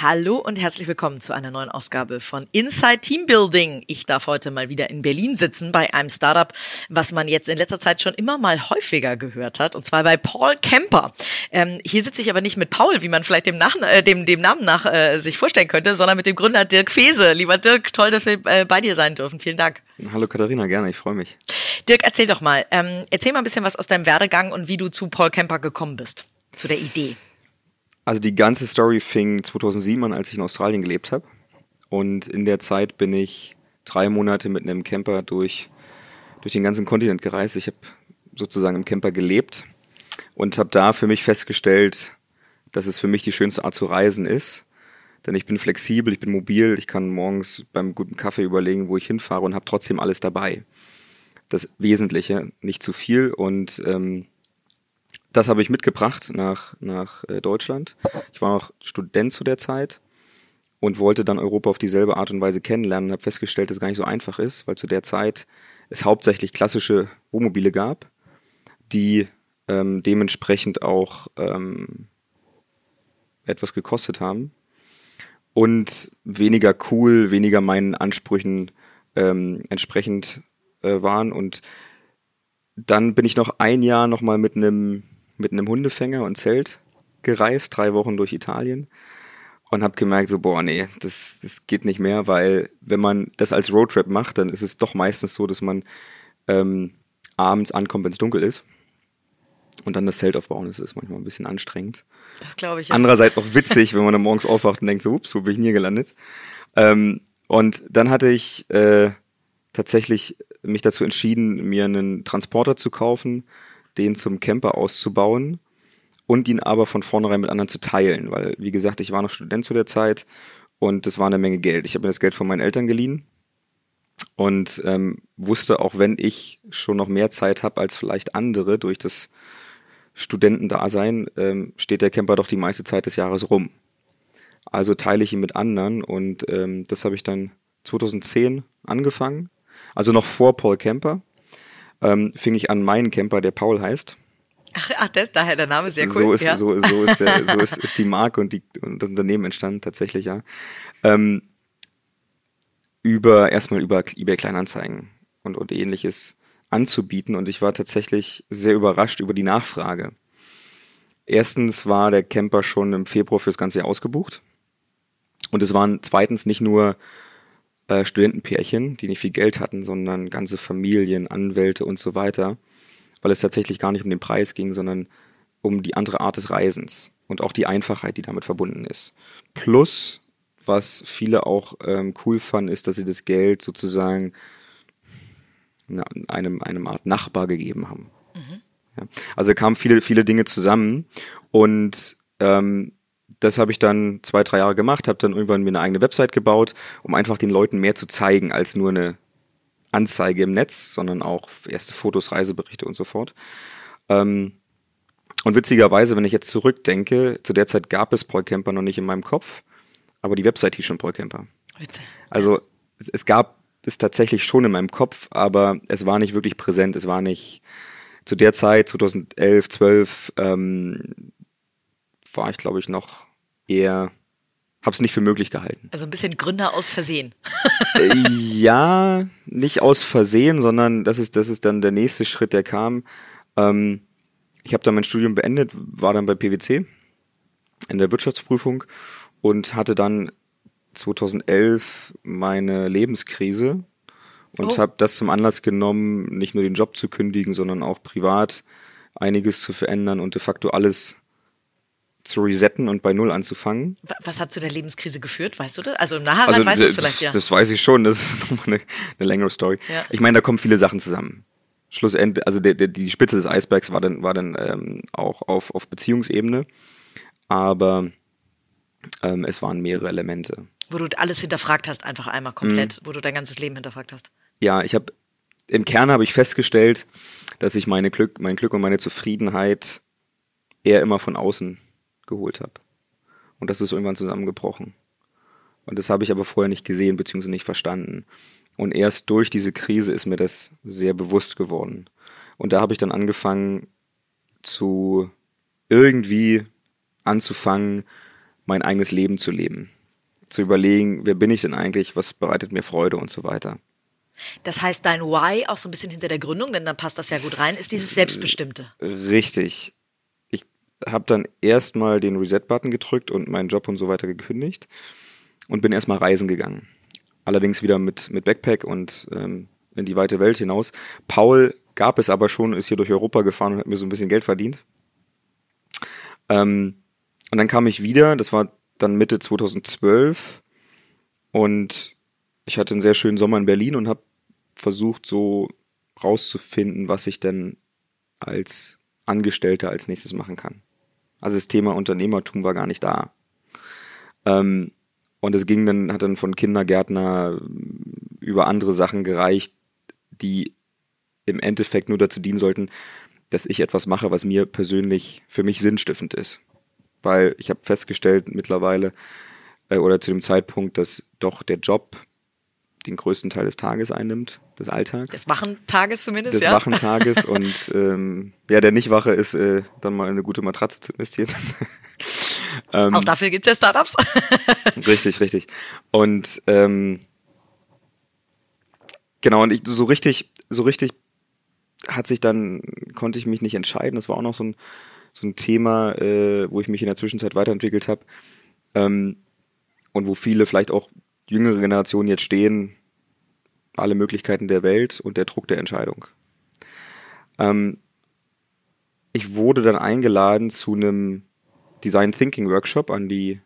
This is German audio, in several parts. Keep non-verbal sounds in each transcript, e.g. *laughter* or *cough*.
Hallo und herzlich willkommen zu einer neuen Ausgabe von Inside Team Building. Ich darf heute mal wieder in Berlin sitzen bei einem Startup, was man jetzt in letzter Zeit schon immer mal häufiger gehört hat, und zwar bei Paul Kemper. Ähm, hier sitze ich aber nicht mit Paul, wie man vielleicht dem, nach, äh, dem, dem Namen nach äh, sich vorstellen könnte, sondern mit dem Gründer Dirk Fese. Lieber Dirk, toll, dass wir äh, bei dir sein dürfen. Vielen Dank. Hallo Katharina, gerne, ich freue mich. Dirk, erzähl doch mal, ähm, erzähl mal ein bisschen was aus deinem Werdegang und wie du zu Paul Kemper gekommen bist, zu der Idee. Also die ganze Story fing 2007 an, als ich in Australien gelebt habe. Und in der Zeit bin ich drei Monate mit einem Camper durch, durch den ganzen Kontinent gereist. Ich habe sozusagen im Camper gelebt und habe da für mich festgestellt, dass es für mich die schönste Art zu reisen ist. Denn ich bin flexibel, ich bin mobil, ich kann morgens beim guten Kaffee überlegen, wo ich hinfahre und habe trotzdem alles dabei. Das Wesentliche, nicht zu viel und ähm, das habe ich mitgebracht nach, nach äh, Deutschland. Ich war noch Student zu der Zeit und wollte dann Europa auf dieselbe Art und Weise kennenlernen und habe festgestellt, dass es gar nicht so einfach ist, weil zu der Zeit es hauptsächlich klassische Wohnmobile gab, die ähm, dementsprechend auch ähm, etwas gekostet haben und weniger cool, weniger meinen Ansprüchen ähm, entsprechend äh, waren. Und dann bin ich noch ein Jahr nochmal mit einem mit einem Hundefänger und Zelt gereist, drei Wochen durch Italien und habe gemerkt, so, boah, nee, das, das geht nicht mehr, weil wenn man das als Roadtrip macht, dann ist es doch meistens so, dass man ähm, abends ankommt, wenn es dunkel ist. Und dann das Zelt aufbauen, das ist manchmal ein bisschen anstrengend. Das glaube ich. Ja. Andererseits auch witzig, wenn man dann morgens aufwacht und denkt so, ups, wo bin ich denn hier gelandet? Ähm, und dann hatte ich äh, tatsächlich mich dazu entschieden, mir einen Transporter zu kaufen, den zum Camper auszubauen und ihn aber von vornherein mit anderen zu teilen, weil, wie gesagt, ich war noch Student zu der Zeit und das war eine Menge Geld. Ich habe mir das Geld von meinen Eltern geliehen und ähm, wusste, auch wenn ich schon noch mehr Zeit habe als vielleicht andere durch das Studentendasein, ähm, steht der Camper doch die meiste Zeit des Jahres rum. Also teile ich ihn mit anderen und ähm, das habe ich dann 2010 angefangen, also noch vor Paul Camper ähm, fing ich an, meinen Camper, der Paul heißt. Ach, ach das, daher der Name sehr cool. So ist, ja. so, so *laughs* ist, der, so ist, ist die Marke und, die, und das Unternehmen entstanden tatsächlich, ja. Ähm, über, erstmal über eBay Kleinanzeigen und, und ähnliches anzubieten und ich war tatsächlich sehr überrascht über die Nachfrage. Erstens war der Camper schon im Februar fürs ganze Jahr ausgebucht und es waren zweitens nicht nur äh, Studentenpärchen, die nicht viel Geld hatten, sondern ganze Familien, Anwälte und so weiter, weil es tatsächlich gar nicht um den Preis ging, sondern um die andere Art des Reisens und auch die Einfachheit, die damit verbunden ist. Plus, was viele auch ähm, cool fanden, ist, dass sie das Geld sozusagen einem, einem Art Nachbar gegeben haben. Mhm. Ja. Also kamen viele, viele Dinge zusammen und ähm, das habe ich dann zwei, drei Jahre gemacht, habe dann irgendwann mir eine eigene Website gebaut, um einfach den Leuten mehr zu zeigen als nur eine Anzeige im Netz, sondern auch erste Fotos, Reiseberichte und so fort. Ähm, und witzigerweise, wenn ich jetzt zurückdenke, zu der Zeit gab es Paul Camper noch nicht in meinem Kopf, aber die Website hieß schon Paul Camper. Witzig. Also es, es gab es tatsächlich schon in meinem Kopf, aber es war nicht wirklich präsent. Es war nicht zu der Zeit, 2011, 12, ähm, war ich glaube ich noch eher, habe es nicht für möglich gehalten. Also ein bisschen Gründer aus Versehen. Äh, ja, nicht aus Versehen, sondern das ist, das ist dann der nächste Schritt, der kam. Ähm, ich habe dann mein Studium beendet, war dann bei PwC in der Wirtschaftsprüfung und hatte dann 2011 meine Lebenskrise und oh. habe das zum Anlass genommen, nicht nur den Job zu kündigen, sondern auch privat einiges zu verändern und de facto alles zu resetten und bei Null anzufangen. Was hat zu der Lebenskrise geführt, weißt du das? Also im Nachhinein also, weißt du es vielleicht, ja. Das weiß ich schon, das ist *laughs* nochmal eine, eine längere Story. Ja. Ich meine, da kommen viele Sachen zusammen. Schlussendlich, also der, der, die Spitze des Eisbergs war dann, war dann ähm, auch auf, auf Beziehungsebene, aber ähm, es waren mehrere Elemente. Wo du alles hinterfragt hast, einfach einmal komplett, mhm. wo du dein ganzes Leben hinterfragt hast. Ja, ich habe im Kern habe ich festgestellt, dass ich meine Glück, mein Glück und meine Zufriedenheit eher immer von außen geholt habe. Und das ist irgendwann zusammengebrochen. Und das habe ich aber vorher nicht gesehen bzw. nicht verstanden. Und erst durch diese Krise ist mir das sehr bewusst geworden. Und da habe ich dann angefangen zu irgendwie anzufangen, mein eigenes Leben zu leben. Zu überlegen, wer bin ich denn eigentlich, was bereitet mir Freude und so weiter. Das heißt, dein Why, auch so ein bisschen hinter der Gründung, denn dann passt das ja gut rein, ist dieses Selbstbestimmte. Richtig. Habe dann erstmal den Reset-Button gedrückt und meinen Job und so weiter gekündigt und bin erstmal reisen gegangen. Allerdings wieder mit, mit Backpack und ähm, in die weite Welt hinaus. Paul gab es aber schon, ist hier durch Europa gefahren und hat mir so ein bisschen Geld verdient. Ähm, und dann kam ich wieder, das war dann Mitte 2012 und ich hatte einen sehr schönen Sommer in Berlin und habe versucht so rauszufinden, was ich denn als Angestellter als nächstes machen kann. Also das Thema Unternehmertum war gar nicht da. Ähm, und es ging dann, hat dann von Kindergärtner über andere Sachen gereicht, die im Endeffekt nur dazu dienen sollten, dass ich etwas mache, was mir persönlich für mich sinnstiftend ist. Weil ich habe festgestellt mittlerweile äh, oder zu dem Zeitpunkt, dass doch der Job den größten Teil des Tages einnimmt, des Alltags. Des wachen Tages zumindest, des ja. wachen Tages *laughs* und ähm, ja, der nicht wache ist, äh, dann mal eine gute Matratze zu investieren. *laughs* ähm, Auch dafür gibt's ja Startups. *laughs* richtig, richtig. Und ähm, genau, und ich so richtig, so richtig hat sich dann, konnte ich mich nicht entscheiden. Das war auch noch so ein, so ein Thema, äh, wo ich mich in der Zwischenzeit weiterentwickelt habe. Ähm, und wo viele vielleicht auch jüngere Generationen jetzt stehen, alle Möglichkeiten der Welt und der Druck der Entscheidung. Ähm, ich wurde dann eingeladen zu einem Design Thinking Workshop an die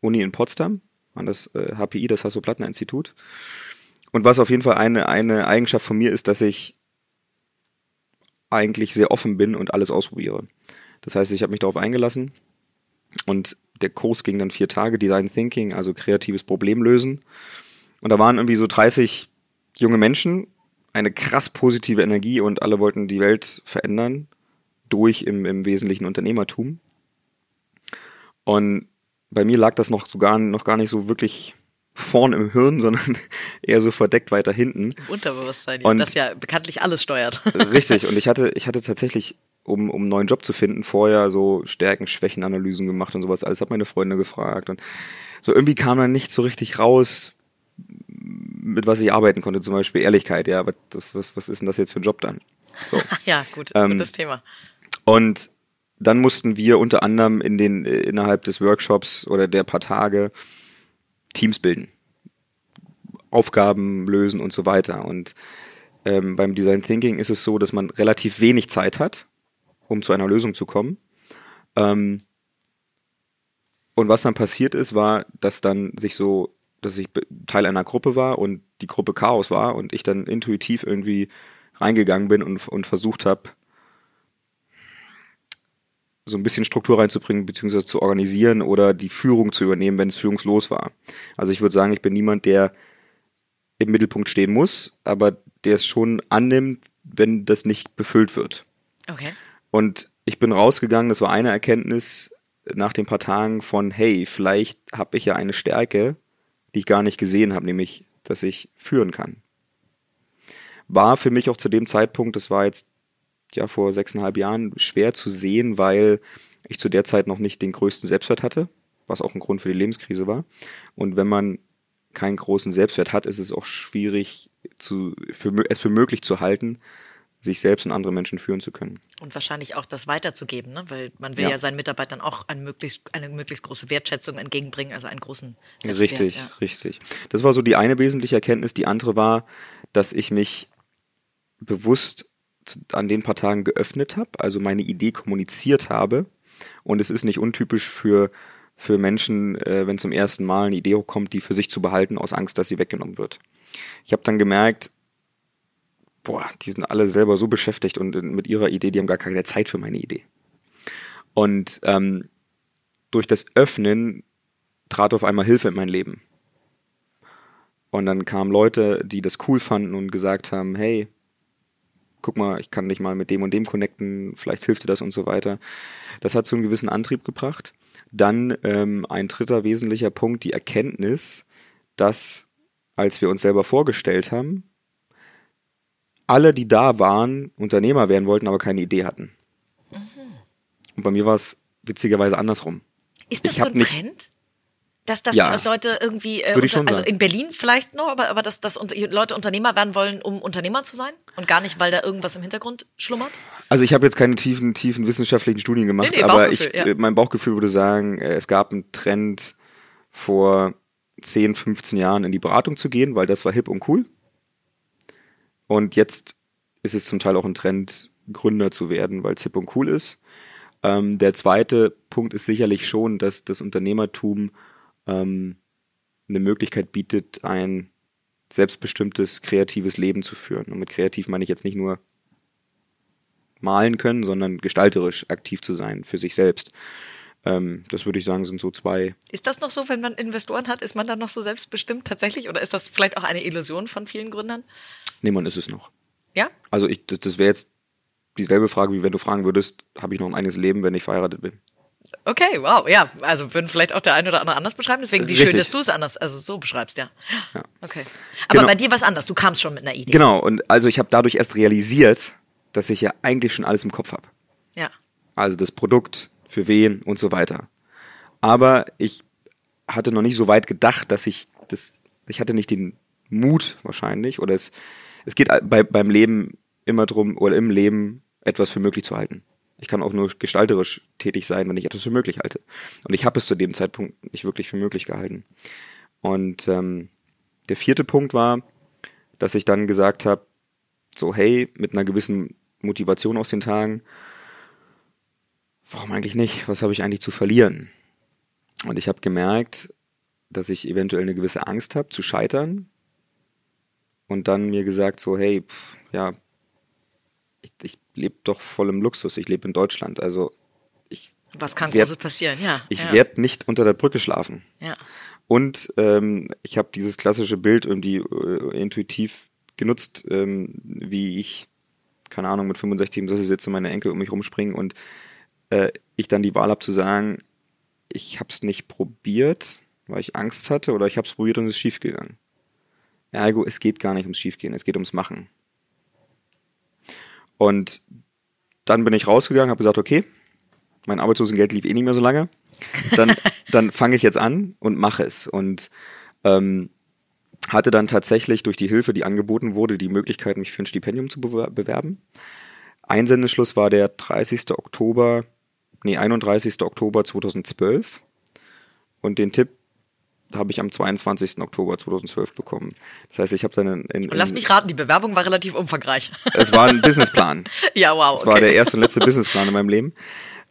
Uni in Potsdam, an das äh, HPI, das Hasso-Plattner-Institut. Und was auf jeden Fall eine, eine Eigenschaft von mir ist, dass ich eigentlich sehr offen bin und alles ausprobiere. Das heißt, ich habe mich darauf eingelassen und der Kurs ging dann vier Tage, Design Thinking, also kreatives Problemlösen. Und da waren irgendwie so 30 junge Menschen, eine krass positive Energie und alle wollten die Welt verändern durch im, im Wesentlichen Unternehmertum. Und bei mir lag das noch sogar noch gar nicht so wirklich vorn im Hirn, *laughs* sondern eher so verdeckt weiter hinten. Im Unterbewusstsein, und das ja bekanntlich alles steuert. *laughs* Richtig, und ich hatte, *laughs* ich hatte tatsächlich, um, um einen neuen Job zu finden, vorher so Stärken, Schwächenanalysen gemacht und sowas. Alles hat meine Freunde gefragt. Und so irgendwie kam dann nicht so richtig raus, mit was ich arbeiten konnte. Zum Beispiel Ehrlichkeit, ja, was, was, was ist denn das jetzt für ein Job dann? So. *laughs* ja, gut, ähm, gutes Thema. Und dann mussten wir unter anderem in den, äh, innerhalb des Workshops oder der paar Tage Teams bilden, Aufgaben lösen und so weiter. Und ähm, beim Design Thinking ist es so, dass man relativ wenig Zeit hat, um zu einer Lösung zu kommen. Ähm, und was dann passiert ist, war, dass dann sich so, dass ich Teil einer Gruppe war und die Gruppe Chaos war und ich dann intuitiv irgendwie reingegangen bin und, und versucht habe, so ein bisschen Struktur reinzubringen, beziehungsweise zu organisieren oder die Führung zu übernehmen, wenn es führungslos war. Also ich würde sagen, ich bin niemand, der im Mittelpunkt stehen muss, aber der es schon annimmt, wenn das nicht befüllt wird. Okay. Und ich bin rausgegangen, das war eine Erkenntnis nach den paar Tagen von, hey, vielleicht habe ich ja eine Stärke, die ich gar nicht gesehen habe, nämlich, dass ich führen kann. War für mich auch zu dem Zeitpunkt, das war jetzt ja vor sechseinhalb Jahren schwer zu sehen, weil ich zu der Zeit noch nicht den größten Selbstwert hatte, was auch ein Grund für die Lebenskrise war. Und wenn man keinen großen Selbstwert hat, ist es auch schwierig, zu, für, es für möglich zu halten, sich selbst und andere Menschen führen zu können. Und wahrscheinlich auch das weiterzugeben, ne? weil man will ja, ja seinen Mitarbeitern auch eine möglichst, eine möglichst große Wertschätzung entgegenbringen, also einen großen Selbstwert. Richtig, ja. richtig. Das war so die eine wesentliche Erkenntnis. Die andere war, dass ich mich bewusst an den paar Tagen geöffnet habe, also meine Idee kommuniziert habe. Und es ist nicht untypisch für, für Menschen, äh, wenn zum ersten Mal eine Idee kommt, die für sich zu behalten, aus Angst, dass sie weggenommen wird. Ich habe dann gemerkt, boah, die sind alle selber so beschäftigt und mit ihrer Idee, die haben gar keine Zeit für meine Idee. Und ähm, durch das Öffnen trat auf einmal Hilfe in mein Leben. Und dann kamen Leute, die das cool fanden und gesagt haben, hey, guck mal, ich kann dich mal mit dem und dem connecten, vielleicht hilft dir das und so weiter. Das hat so einen gewissen Antrieb gebracht. Dann ähm, ein dritter wesentlicher Punkt, die Erkenntnis, dass als wir uns selber vorgestellt haben, alle, die da waren, Unternehmer werden wollten, aber keine Idee hatten. Mhm. Und bei mir war es witzigerweise andersrum. Ist das so ein nicht, Trend? Dass, dass ja, Leute irgendwie, äh, unter, also in Berlin vielleicht noch, aber, aber dass, dass Leute Unternehmer werden wollen, um Unternehmer zu sein und gar nicht, weil da irgendwas im Hintergrund schlummert? Also ich habe jetzt keine tiefen, tiefen wissenschaftlichen Studien gemacht, nee, nee, aber ich, ja. mein Bauchgefühl würde sagen, äh, es gab einen Trend vor 10, 15 Jahren in die Beratung zu gehen, weil das war hip und cool. Und jetzt ist es zum Teil auch ein Trend, Gründer zu werden, weil es hip und cool ist. Ähm, der zweite Punkt ist sicherlich schon, dass das Unternehmertum ähm, eine Möglichkeit bietet, ein selbstbestimmtes, kreatives Leben zu führen. Und mit kreativ meine ich jetzt nicht nur malen können, sondern gestalterisch aktiv zu sein für sich selbst. Ähm, das würde ich sagen, sind so zwei. Ist das noch so, wenn man Investoren hat? Ist man dann noch so selbstbestimmt tatsächlich? Oder ist das vielleicht auch eine Illusion von vielen Gründern? Nee, man ist es noch. Ja? Also ich, das, das wäre jetzt dieselbe Frage, wie wenn du fragen würdest, habe ich noch ein eigenes Leben, wenn ich verheiratet bin? Okay, wow, ja. Also würden vielleicht auch der eine oder andere anders beschreiben. Deswegen wie Richtig. schön, dass du es anders, also so beschreibst, ja. ja. Okay. Aber genau. bei dir war es anders. Du kamst schon mit einer Idee. Genau. Und also ich habe dadurch erst realisiert, dass ich ja eigentlich schon alles im Kopf habe. Ja. Also das Produkt, für wen und so weiter. Aber ich hatte noch nicht so weit gedacht, dass ich das, ich hatte nicht den Mut wahrscheinlich oder es, es geht bei, beim Leben immer drum oder im Leben etwas für möglich zu halten. Ich kann auch nur gestalterisch tätig sein, wenn ich etwas für möglich halte. Und ich habe es zu dem Zeitpunkt nicht wirklich für möglich gehalten. Und ähm, der vierte Punkt war, dass ich dann gesagt habe, so hey, mit einer gewissen Motivation aus den Tagen, warum eigentlich nicht? Was habe ich eigentlich zu verlieren? Und ich habe gemerkt, dass ich eventuell eine gewisse Angst habe zu scheitern. Und dann mir gesagt, so hey, pff, ja, ich, ich lebe doch voll im Luxus. Ich lebe in Deutschland. Also ich. Was kann werd, Großes passieren? Ja. Ich ja. werde nicht unter der Brücke schlafen. Ja. Und ähm, ich habe dieses klassische Bild irgendwie äh, intuitiv genutzt, ähm, wie ich, keine Ahnung, mit 65 im Sessel sitze und meine Enkel um mich rumspringen und äh, ich dann die Wahl habe zu sagen, ich habe es nicht probiert, weil ich Angst hatte, oder ich habe es probiert und es ist schiefgegangen. Ergo, es geht gar nicht ums Schiefgehen, es geht ums Machen. Und dann bin ich rausgegangen, habe gesagt, okay, mein Arbeitslosengeld lief eh nicht mehr so lange. Dann, *laughs* dann fange ich jetzt an und mache es. Und ähm, hatte dann tatsächlich durch die Hilfe, die angeboten wurde, die Möglichkeit, mich für ein Stipendium zu bewerben. Einsendeschluss war der 30. Oktober, nee, 31. Oktober 2012. Und den Tipp habe ich am 22. Oktober 2012 bekommen. Das heißt, ich habe dann in, in, Lass mich raten, die Bewerbung war relativ umfangreich. Es war ein *laughs* Businessplan. ja, wow. Es okay. war der erste und letzte Businessplan in meinem Leben.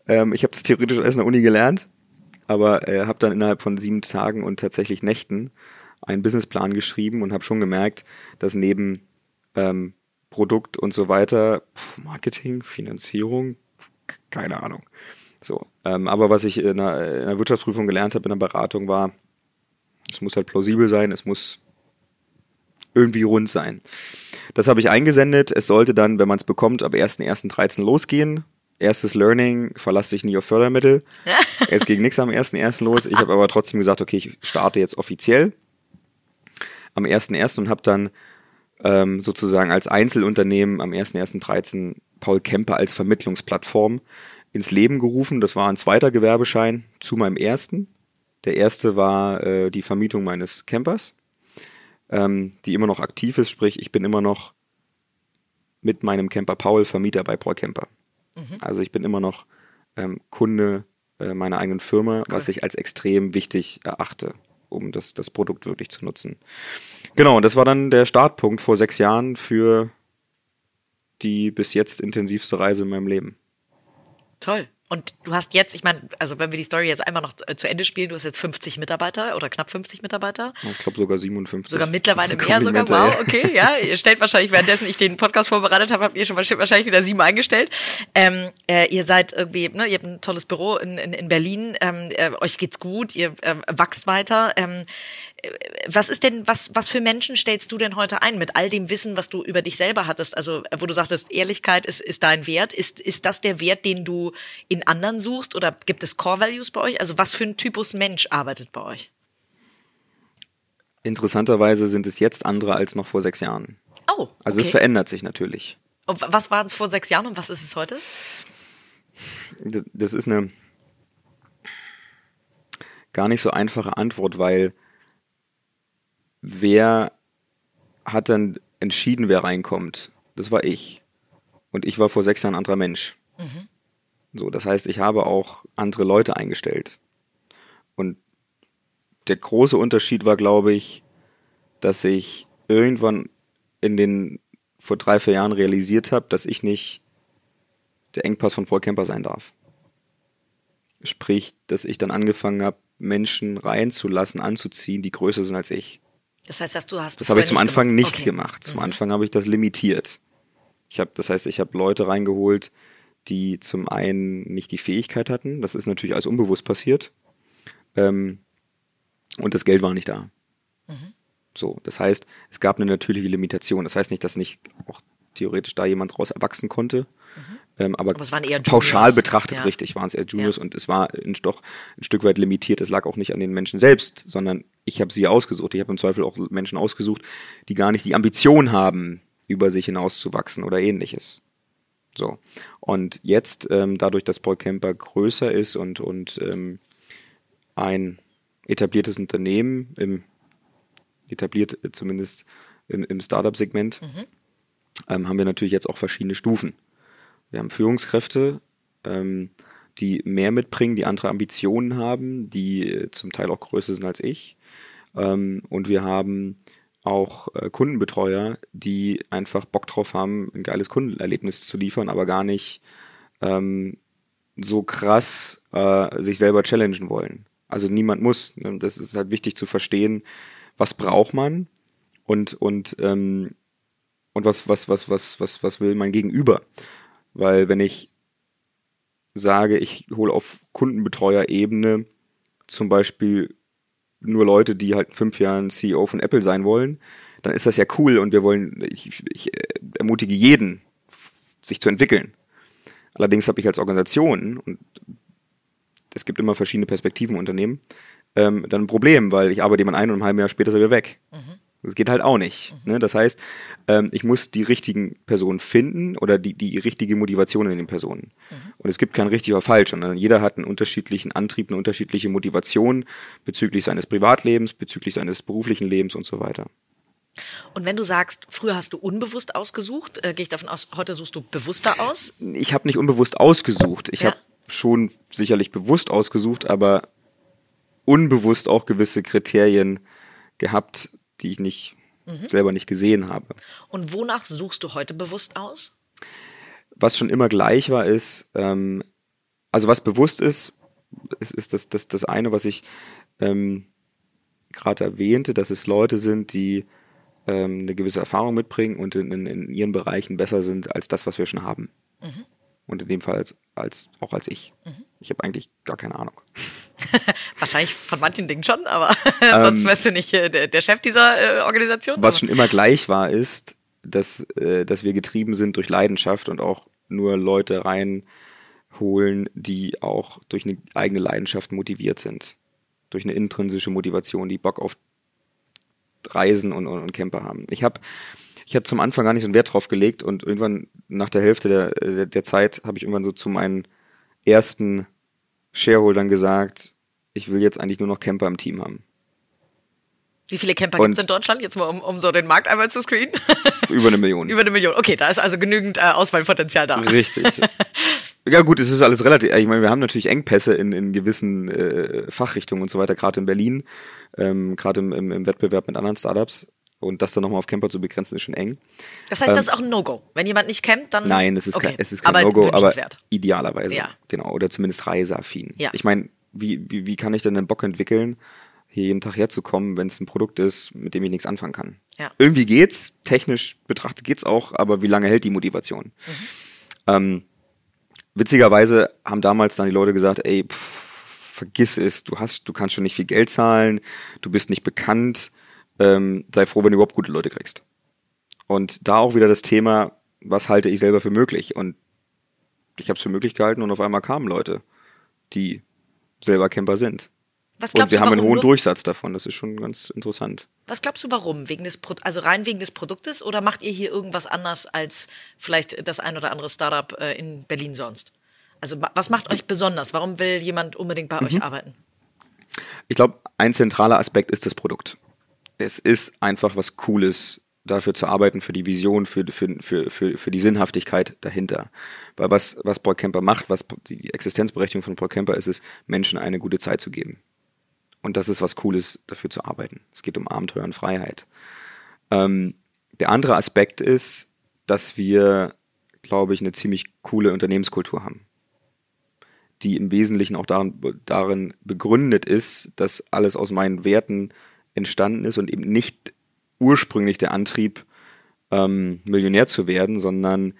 Ähm, ich habe das theoretisch alles in der Uni gelernt, aber äh, habe dann innerhalb von sieben Tagen und tatsächlich Nächten einen Businessplan geschrieben und habe schon gemerkt, dass neben ähm, Produkt und so weiter, Marketing, Finanzierung, keine Ahnung. So, ähm, aber was ich in der, in der Wirtschaftsprüfung gelernt habe in der Beratung war, es muss halt plausibel sein, es muss irgendwie rund sein. Das habe ich eingesendet. Es sollte dann, wenn man es bekommt, ab 1.1.13 losgehen. Erstes Learning, verlass dich nie auf Fördermittel. *laughs* es ging nichts am 1.1. los. Ich habe aber trotzdem gesagt, okay, ich starte jetzt offiziell am 1.1. und habe dann ähm, sozusagen als Einzelunternehmen am 1.1.13 Paul Kemper als Vermittlungsplattform ins Leben gerufen. Das war ein zweiter Gewerbeschein zu meinem ersten. Der erste war äh, die Vermietung meines Campers, ähm, die immer noch aktiv ist, sprich, ich bin immer noch mit meinem Camper Paul Vermieter bei Paul Camper. Mhm. Also ich bin immer noch ähm, Kunde äh, meiner eigenen Firma, cool. was ich als extrem wichtig erachte, um das, das Produkt wirklich zu nutzen. Genau, und das war dann der Startpunkt vor sechs Jahren für die bis jetzt intensivste Reise in meinem Leben. Toll. Und du hast jetzt, ich meine, also wenn wir die Story jetzt einmal noch zu Ende spielen, du hast jetzt 50 Mitarbeiter oder knapp 50 Mitarbeiter. Ich glaube sogar 57. Sogar mittlerweile *laughs* mehr sogar. Wow, okay, ja. Ihr stellt wahrscheinlich, währenddessen ich den Podcast vorbereitet habe, habt ihr schon wahrscheinlich wieder sieben eingestellt. Ähm, äh, ihr seid irgendwie, ne, ihr habt ein tolles Büro in, in, in Berlin, ähm, äh, euch geht's gut, ihr äh, wachst weiter. Ähm, was ist denn, was, was für Menschen stellst du denn heute ein mit all dem Wissen, was du über dich selber hattest? Also, wo du sagtest, Ehrlichkeit ist, ist dein Wert. Ist, ist das der Wert, den du in anderen suchst oder gibt es Core Values bei euch? Also, was für ein Typus Mensch arbeitet bei euch? Interessanterweise sind es jetzt andere als noch vor sechs Jahren. Oh. Also, es verändert sich natürlich. Und was war es vor sechs Jahren und was ist es heute? Das ist eine gar nicht so einfache Antwort, weil wer hat dann entschieden, wer reinkommt? Das war ich. Und ich war vor sechs Jahren ein anderer Mensch. Mhm. So, das heißt, ich habe auch andere Leute eingestellt. Und der große Unterschied war, glaube ich, dass ich irgendwann in den vor drei, vier Jahren realisiert habe, dass ich nicht der Engpass von Paul Kemper sein darf. Sprich, dass ich dann angefangen habe, Menschen reinzulassen, anzuziehen, die größer sind als ich. Das heißt, dass du hast. Das habe ich zum Anfang gemacht. nicht okay. gemacht. Zum mhm. Anfang habe ich das limitiert. Ich habe, das heißt, ich habe Leute reingeholt, die zum einen nicht die Fähigkeit hatten. Das ist natürlich alles unbewusst passiert. Ähm, und das Geld war nicht da. Mhm. So, das heißt, es gab eine natürliche Limitation. Das heißt nicht, dass nicht auch theoretisch da jemand raus erwachsen konnte. Mhm. Ähm, aber, aber es waren eher pauschal betrachtet ja. richtig waren es eher Juniors ja. und es war ein, doch ein Stück weit limitiert. Es lag auch nicht an den Menschen selbst, sondern ich habe sie ausgesucht. Ich habe im Zweifel auch Menschen ausgesucht, die gar nicht die Ambition haben, über sich hinauszuwachsen oder ähnliches. So. Und jetzt, ähm, dadurch, dass Paul Kemper größer ist und, und ähm, ein etabliertes Unternehmen, im, etabliert äh, zumindest im, im Startup-Segment, mhm. ähm, haben wir natürlich jetzt auch verschiedene Stufen. Wir haben Führungskräfte, ähm, die mehr mitbringen, die andere Ambitionen haben, die äh, zum Teil auch größer sind als ich. Ähm, und wir haben auch äh, Kundenbetreuer, die einfach Bock drauf haben, ein geiles Kundenerlebnis zu liefern, aber gar nicht ähm, so krass äh, sich selber challengen wollen. Also niemand muss. Ne? Das ist halt wichtig zu verstehen, was braucht man und und ähm, und was was was was was was will mein Gegenüber. Weil wenn ich sage, ich hole auf Kundenbetreuerebene zum Beispiel nur Leute, die halt fünf Jahren CEO von Apple sein wollen, dann ist das ja cool und wir wollen, ich, ich ermutige jeden, sich zu entwickeln. Allerdings habe ich als Organisation, und es gibt immer verschiedene Perspektiven im Unternehmen, ähm, dann ein Problem, weil ich arbeite jemand ein und ein halbes Jahr später ist er wieder weg. Mhm. Das geht halt auch nicht. Ne? Das heißt, ähm, ich muss die richtigen Personen finden oder die, die richtige Motivation in den Personen. Mhm. Und es gibt kein richtig oder falsch, sondern jeder hat einen unterschiedlichen Antrieb, eine unterschiedliche Motivation bezüglich seines Privatlebens, bezüglich seines beruflichen Lebens und so weiter. Und wenn du sagst, früher hast du unbewusst ausgesucht, äh, gehe ich davon aus, heute suchst du bewusster aus? Ich habe nicht unbewusst ausgesucht. Ich ja. habe schon sicherlich bewusst ausgesucht, aber unbewusst auch gewisse Kriterien gehabt, die ich nicht mhm. selber nicht gesehen habe. Und wonach suchst du heute bewusst aus? Was schon immer gleich war, ist, ähm, also was bewusst ist, ist, ist das, das, das eine, was ich ähm, gerade erwähnte, dass es Leute sind, die ähm, eine gewisse Erfahrung mitbringen und in, in, in, ihren Bereichen besser sind als das, was wir schon haben. Mhm. Und in dem Fall als, als auch als ich. Mhm. Ich habe eigentlich gar keine Ahnung. *laughs* Wahrscheinlich von manchen Dingen schon, aber *laughs* sonst ähm, wärst du nicht äh, der, der, Chef dieser äh, Organisation. Was schon immer gleich war, ist, dass, äh, dass wir getrieben sind durch Leidenschaft und auch nur Leute reinholen, die auch durch eine eigene Leidenschaft motiviert sind. Durch eine intrinsische Motivation, die Bock auf Reisen und, und, und Camper haben. Ich habe ich hab zum Anfang gar nicht so einen Wert drauf gelegt und irgendwann nach der Hälfte der, der, der Zeit habe ich irgendwann so zu meinen ersten Shareholdern gesagt, ich will jetzt eigentlich nur noch Camper im Team haben. Wie viele Camper gibt es in Deutschland? Jetzt mal, um, um so den Markt einmal zu screenen. *laughs* Über eine Million. Über eine Million. Okay, da ist also genügend äh, Auswahlpotenzial da. Richtig. *laughs* Ja gut, es ist alles relativ. Ich meine, wir haben natürlich Engpässe in, in gewissen äh, Fachrichtungen und so weiter, gerade in Berlin, ähm, gerade im, im, im Wettbewerb mit anderen Startups. Und das dann nochmal auf Camper zu begrenzen, ist schon eng. Das heißt, ähm, das ist auch ein No-Go. Wenn jemand nicht campt, dann. Nein, es ist okay. kein, es ist kein No-Go, aber idealerweise. Ja. Genau. Oder zumindest reiseaffin. Ja. Ich meine, wie, wie, wie kann ich denn einen Bock entwickeln, hier jeden Tag herzukommen, wenn es ein Produkt ist, mit dem ich nichts anfangen kann? Ja. Irgendwie geht's, technisch betrachtet geht's auch, aber wie lange hält die Motivation? Mhm. Ähm, witzigerweise haben damals dann die Leute gesagt, ey, pff, vergiss es, du hast, du kannst schon nicht viel Geld zahlen, du bist nicht bekannt, ähm, sei froh, wenn du überhaupt gute Leute kriegst. Und da auch wieder das Thema, was halte ich selber für möglich? Und ich habe es für möglich gehalten und auf einmal kamen Leute, die selber Camper sind. Was und glaubst wir du, haben einen hohen Durchsatz davon. Das ist schon ganz interessant. Was glaubst du, warum? Wegen des Pro also rein wegen des Produktes oder macht ihr hier irgendwas anders als vielleicht das ein oder andere Startup äh, in Berlin sonst? Also wa- was macht euch besonders? Warum will jemand unbedingt bei Mhm. euch arbeiten? Ich glaube, ein zentraler Aspekt ist das Produkt. Es ist einfach was Cooles, dafür zu arbeiten, für die Vision, für, für, für, für, für die Sinnhaftigkeit dahinter. Weil was, was Paul Camper macht, was die Existenzberechtigung von Paul Camper ist, ist, Menschen eine gute Zeit zu geben. Und das ist was Cooles, dafür zu arbeiten. Es geht um Abenteuer und Freiheit. Ähm, der andere Aspekt ist, dass wir, glaube ich, eine ziemlich coole Unternehmenskultur haben die im Wesentlichen auch darin, darin begründet ist, dass alles aus meinen Werten entstanden ist und eben nicht ursprünglich der Antrieb, ähm, Millionär zu werden, sondern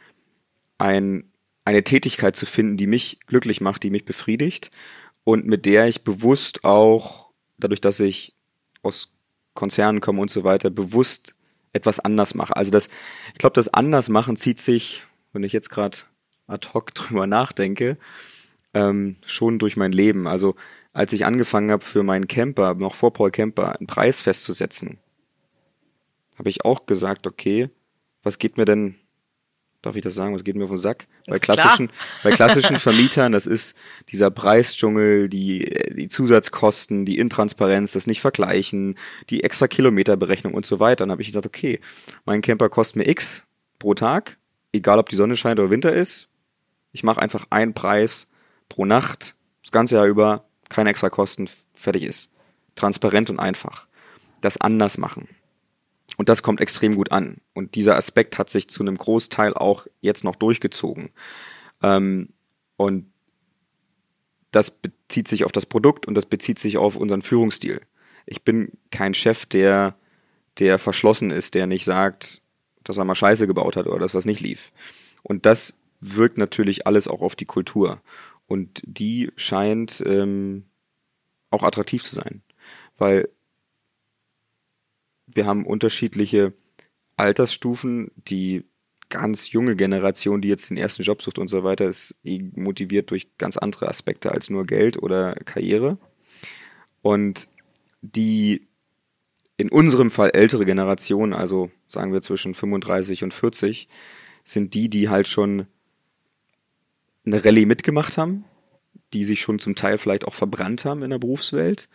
ein, eine Tätigkeit zu finden, die mich glücklich macht, die mich befriedigt und mit der ich bewusst auch, dadurch, dass ich aus Konzernen komme und so weiter, bewusst etwas anders mache. Also das, ich glaube, das Andersmachen zieht sich, wenn ich jetzt gerade ad hoc *laughs* drüber nachdenke, ähm, schon durch mein Leben. Also als ich angefangen habe für meinen Camper, noch vor Paul Camper, einen Preis festzusetzen, habe ich auch gesagt, okay, was geht mir denn, darf ich das sagen, was geht mir auf den Sack? Bei Klar. klassischen, bei klassischen Vermietern, das ist dieser Preisdschungel, die, die Zusatzkosten, die Intransparenz, das nicht vergleichen, die extra Kilometerberechnung und so weiter. Dann habe ich gesagt, okay, mein Camper kostet mir X pro Tag, egal ob die Sonne scheint oder Winter ist. Ich mache einfach einen Preis pro Nacht, das ganze Jahr über, keine extra Kosten, fertig ist. Transparent und einfach. Das anders machen. Und das kommt extrem gut an. Und dieser Aspekt hat sich zu einem Großteil auch jetzt noch durchgezogen. Ähm, und das bezieht sich auf das Produkt und das bezieht sich auf unseren Führungsstil. Ich bin kein Chef, der, der verschlossen ist, der nicht sagt, dass er mal Scheiße gebaut hat oder dass was nicht lief. Und das wirkt natürlich alles auch auf die Kultur. Und die scheint ähm, auch attraktiv zu sein. Weil wir haben unterschiedliche Altersstufen, die ganz junge Generation, die jetzt den ersten Job sucht und so weiter, ist eh motiviert durch ganz andere Aspekte als nur Geld oder Karriere. Und die in unserem Fall ältere Generation, also sagen wir zwischen 35 und 40, sind die, die halt schon eine Rallye mitgemacht haben, die sich schon zum Teil vielleicht auch verbrannt haben in der Berufswelt,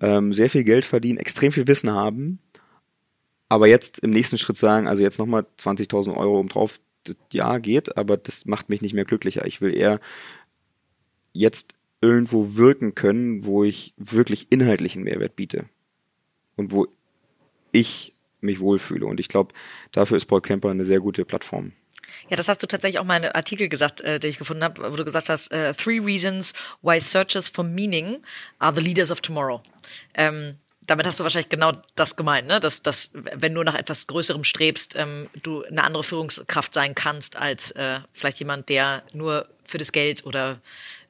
ähm, sehr viel Geld verdienen, extrem viel Wissen haben, aber jetzt im nächsten Schritt sagen, also jetzt nochmal 20.000 Euro um drauf, ja, geht, aber das macht mich nicht mehr glücklicher. Ich will eher jetzt irgendwo wirken können, wo ich wirklich inhaltlichen Mehrwert biete und wo ich mich wohlfühle. Und ich glaube, dafür ist Paul Camper eine sehr gute Plattform. Ja, das hast du tatsächlich auch mal in einem Artikel gesagt, äh, den ich gefunden habe, wo du gesagt hast, äh, three reasons why searchers for meaning are the leaders of tomorrow. Ähm, damit hast du wahrscheinlich genau das gemeint, ne? dass, dass wenn du nach etwas Größerem strebst, ähm, du eine andere Führungskraft sein kannst als äh, vielleicht jemand, der nur für das Geld oder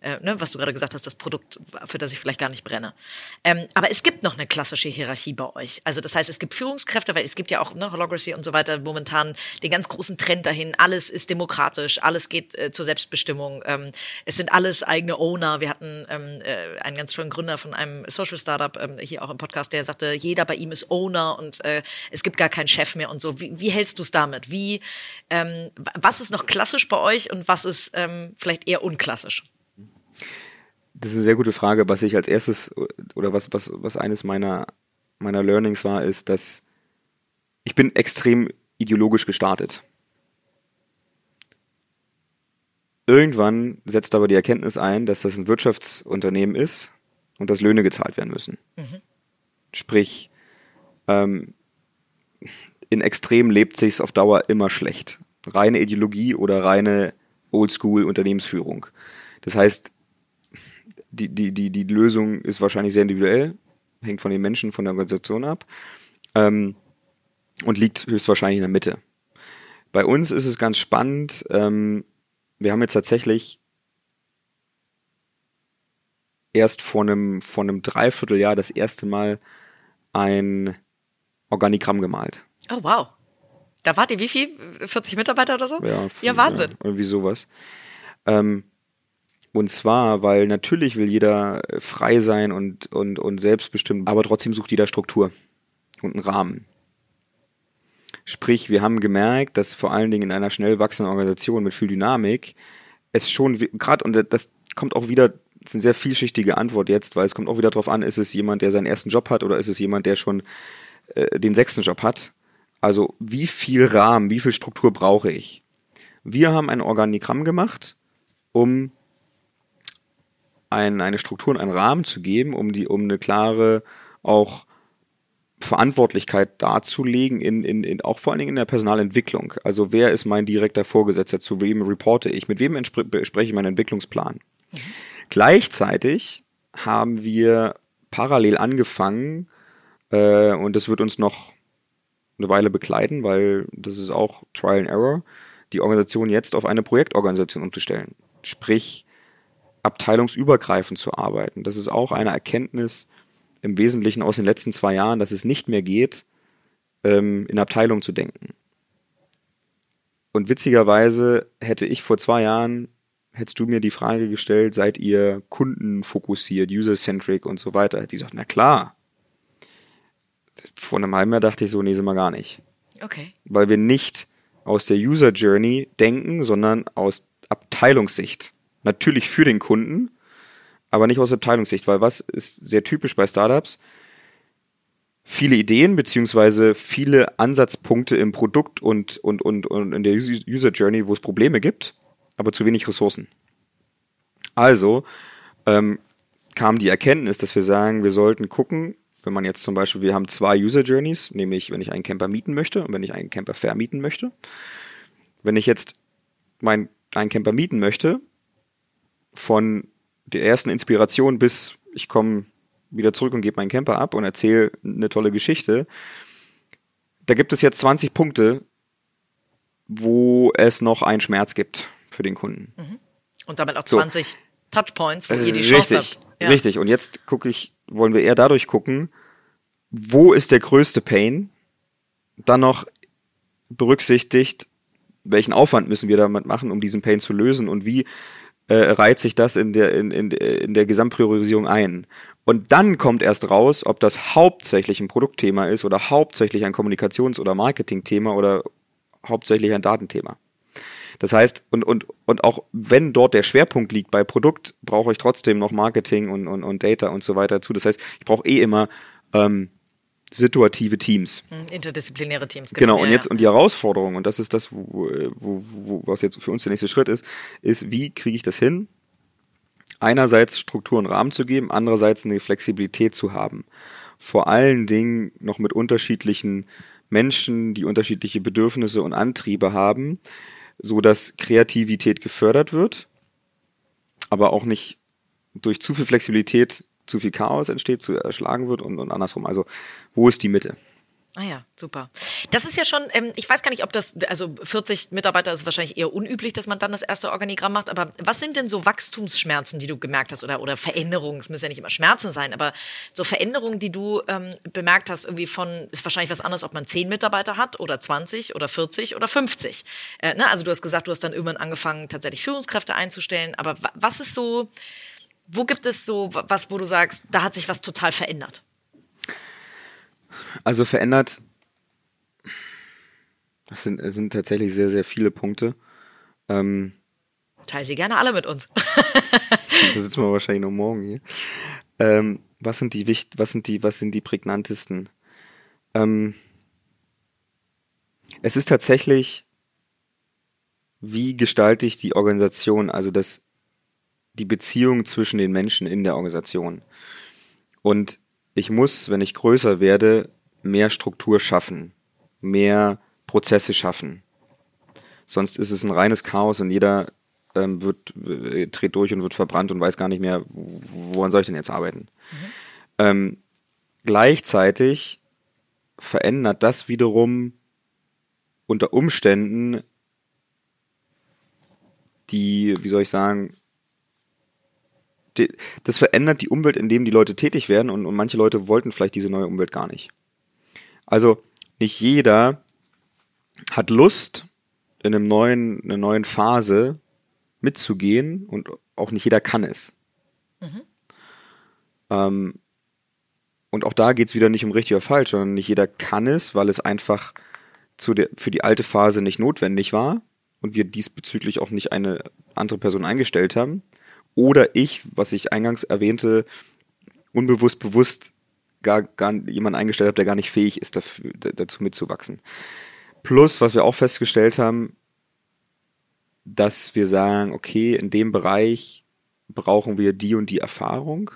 äh, ne, was du gerade gesagt hast, das Produkt, für das ich vielleicht gar nicht brenne. Ähm, aber es gibt noch eine klassische Hierarchie bei euch. Also das heißt, es gibt Führungskräfte, weil es gibt ja auch ne, Holocracy und so weiter momentan den ganz großen Trend dahin. Alles ist demokratisch, alles geht äh, zur Selbstbestimmung. Ähm, es sind alles eigene Owner. Wir hatten ähm, äh, einen ganz tollen Gründer von einem Social Startup ähm, hier auch im Podcast, der sagte, jeder bei ihm ist Owner und äh, es gibt gar keinen Chef mehr und so. Wie, wie hältst du es damit? Wie, ähm, was ist noch klassisch bei euch und was ist ähm, vielleicht eher unklassisch? Das ist eine sehr gute Frage. Was ich als erstes oder was, was, was eines meiner, meiner Learnings war, ist, dass ich bin extrem ideologisch gestartet. Irgendwann setzt aber die Erkenntnis ein, dass das ein Wirtschaftsunternehmen ist und dass Löhne gezahlt werden müssen. Sprich, ähm, in Extrem lebt sich's auf Dauer immer schlecht. Reine Ideologie oder reine Oldschool-Unternehmensführung. Das heißt, die, die, die, die Lösung ist wahrscheinlich sehr individuell, hängt von den Menschen, von der Organisation ab ähm, und liegt höchstwahrscheinlich in der Mitte. Bei uns ist es ganz spannend. Ähm, wir haben jetzt tatsächlich erst vor einem, vor einem Dreivierteljahr das erste Mal ein Organigramm gemalt. Oh, wow. Da wart ihr wie viel? 40 Mitarbeiter oder so? Ja, ja Wahnsinn. Ja, irgendwie sowas. Ähm, und zwar, weil natürlich will jeder frei sein und, und, und selbstbestimmt, aber trotzdem sucht jeder Struktur und einen Rahmen. Sprich, wir haben gemerkt, dass vor allen Dingen in einer schnell wachsenden Organisation mit viel Dynamik es schon gerade, und das kommt auch wieder, das ist eine sehr vielschichtige Antwort jetzt, weil es kommt auch wieder darauf an, ist es jemand, der seinen ersten Job hat oder ist es jemand, der schon äh, den sechsten Job hat? Also wie viel Rahmen, wie viel Struktur brauche ich? Wir haben ein Organigramm gemacht, um ein, eine Struktur und einen Rahmen zu geben, um die, um eine klare auch Verantwortlichkeit darzulegen, in, in, in, auch vor allen Dingen in der Personalentwicklung. Also wer ist mein direkter Vorgesetzter, zu wem reporte ich, mit wem bespreche ich meinen Entwicklungsplan. Mhm. Gleichzeitig haben wir parallel angefangen, äh, und das wird uns noch eine Weile begleiten, weil das ist auch Trial and Error, die Organisation jetzt auf eine Projektorganisation umzustellen. Sprich, abteilungsübergreifend zu arbeiten. Das ist auch eine Erkenntnis im Wesentlichen aus den letzten zwei Jahren, dass es nicht mehr geht, ähm, in Abteilungen zu denken. Und witzigerweise hätte ich vor zwei Jahren, hättest du mir die Frage gestellt, seid ihr kundenfokussiert, user-centric und so weiter, hätte ich gesagt, na klar. Vor einem halben Jahr dachte ich so, nee, sind wir gar nicht. Okay. Weil wir nicht aus der User Journey denken, sondern aus Abteilungssicht. Natürlich für den Kunden, aber nicht aus Abteilungssicht, weil was ist sehr typisch bei Startups? Viele Ideen beziehungsweise viele Ansatzpunkte im Produkt und, und, und, und in der User Journey, wo es Probleme gibt, aber zu wenig Ressourcen. Also ähm, kam die Erkenntnis, dass wir sagen, wir sollten gucken, wenn man jetzt zum Beispiel, wir haben zwei User Journeys, nämlich wenn ich einen Camper mieten möchte und wenn ich einen Camper vermieten möchte. Wenn ich jetzt meinen einen Camper mieten möchte, von der ersten Inspiration bis ich komme wieder zurück und gebe meinen Camper ab und erzähle eine tolle Geschichte. Da gibt es jetzt 20 Punkte, wo es noch einen Schmerz gibt für den Kunden. Mhm. Und damit auch 20 so. Touchpoints, wo äh, ihr die Chance richtig, habt. Ja. Richtig. Und jetzt gucke ich, wollen wir eher dadurch gucken, wo ist der größte Pain? Dann noch berücksichtigt, welchen Aufwand müssen wir damit machen, um diesen Pain zu lösen und wie äh, reiht sich das in der, in, in, in der Gesamtpriorisierung ein. Und dann kommt erst raus, ob das hauptsächlich ein Produktthema ist oder hauptsächlich ein Kommunikations- oder Marketingthema oder hauptsächlich ein Datenthema. Das heißt, und, und, und auch wenn dort der Schwerpunkt liegt bei Produkt, brauche ich trotzdem noch Marketing und, und, und Data und so weiter dazu. Das heißt, ich brauche eh immer ähm, situative Teams. Hm, interdisziplinäre Teams. Genau, genau und jetzt, und die Herausforderung, und das ist das, wo, wo, wo, was jetzt für uns der nächste Schritt ist, ist, wie kriege ich das hin? Einerseits Struktur und Rahmen zu geben, andererseits eine Flexibilität zu haben. Vor allen Dingen noch mit unterschiedlichen Menschen, die unterschiedliche Bedürfnisse und Antriebe haben, so dass Kreativität gefördert wird, aber auch nicht durch zu viel Flexibilität zu viel Chaos entsteht, zu erschlagen wird und, und andersrum. Also wo ist die Mitte? Ah ja, super. Das ist ja schon, ähm, ich weiß gar nicht, ob das, also 40 Mitarbeiter ist wahrscheinlich eher unüblich, dass man dann das erste Organigramm macht, aber was sind denn so Wachstumsschmerzen, die du gemerkt hast oder, oder Veränderungen, es müssen ja nicht immer Schmerzen sein, aber so Veränderungen, die du ähm, bemerkt hast, irgendwie von, ist wahrscheinlich was anderes, ob man 10 Mitarbeiter hat oder 20 oder 40 oder 50. Äh, ne? Also du hast gesagt, du hast dann irgendwann angefangen, tatsächlich Führungskräfte einzustellen, aber was ist so, wo gibt es so was, wo du sagst, da hat sich was total verändert? Also verändert, das sind, das sind tatsächlich sehr, sehr viele Punkte. Ähm, Teil sie gerne alle mit uns. *laughs* da sitzen wir wahrscheinlich noch morgen hier. Ähm, was sind die wichtig, was sind die, was sind die prägnantesten? Ähm, es ist tatsächlich, wie gestalte ich die Organisation, also das, die Beziehung zwischen den Menschen in der Organisation. Und ich muss, wenn ich größer werde, mehr Struktur schaffen, mehr Prozesse schaffen. Sonst ist es ein reines Chaos und jeder ähm, wird, äh, dreht durch und wird verbrannt und weiß gar nicht mehr, woran soll ich denn jetzt arbeiten. Mhm. Ähm, gleichzeitig verändert das wiederum unter Umständen die, wie soll ich sagen, das verändert die Umwelt, in dem die Leute tätig werden und, und manche Leute wollten vielleicht diese neue Umwelt gar nicht. Also nicht jeder hat Lust, in einem neuen, einer neuen Phase mitzugehen und auch nicht jeder kann es. Mhm. Ähm, und auch da geht es wieder nicht um richtig oder falsch, sondern nicht jeder kann es, weil es einfach zu der, für die alte Phase nicht notwendig war und wir diesbezüglich auch nicht eine andere Person eingestellt haben. Oder ich, was ich eingangs erwähnte, unbewusst, bewusst gar, gar jemanden eingestellt habe, der gar nicht fähig ist, dafür, dazu mitzuwachsen. Plus, was wir auch festgestellt haben, dass wir sagen, okay, in dem Bereich brauchen wir die und die Erfahrung.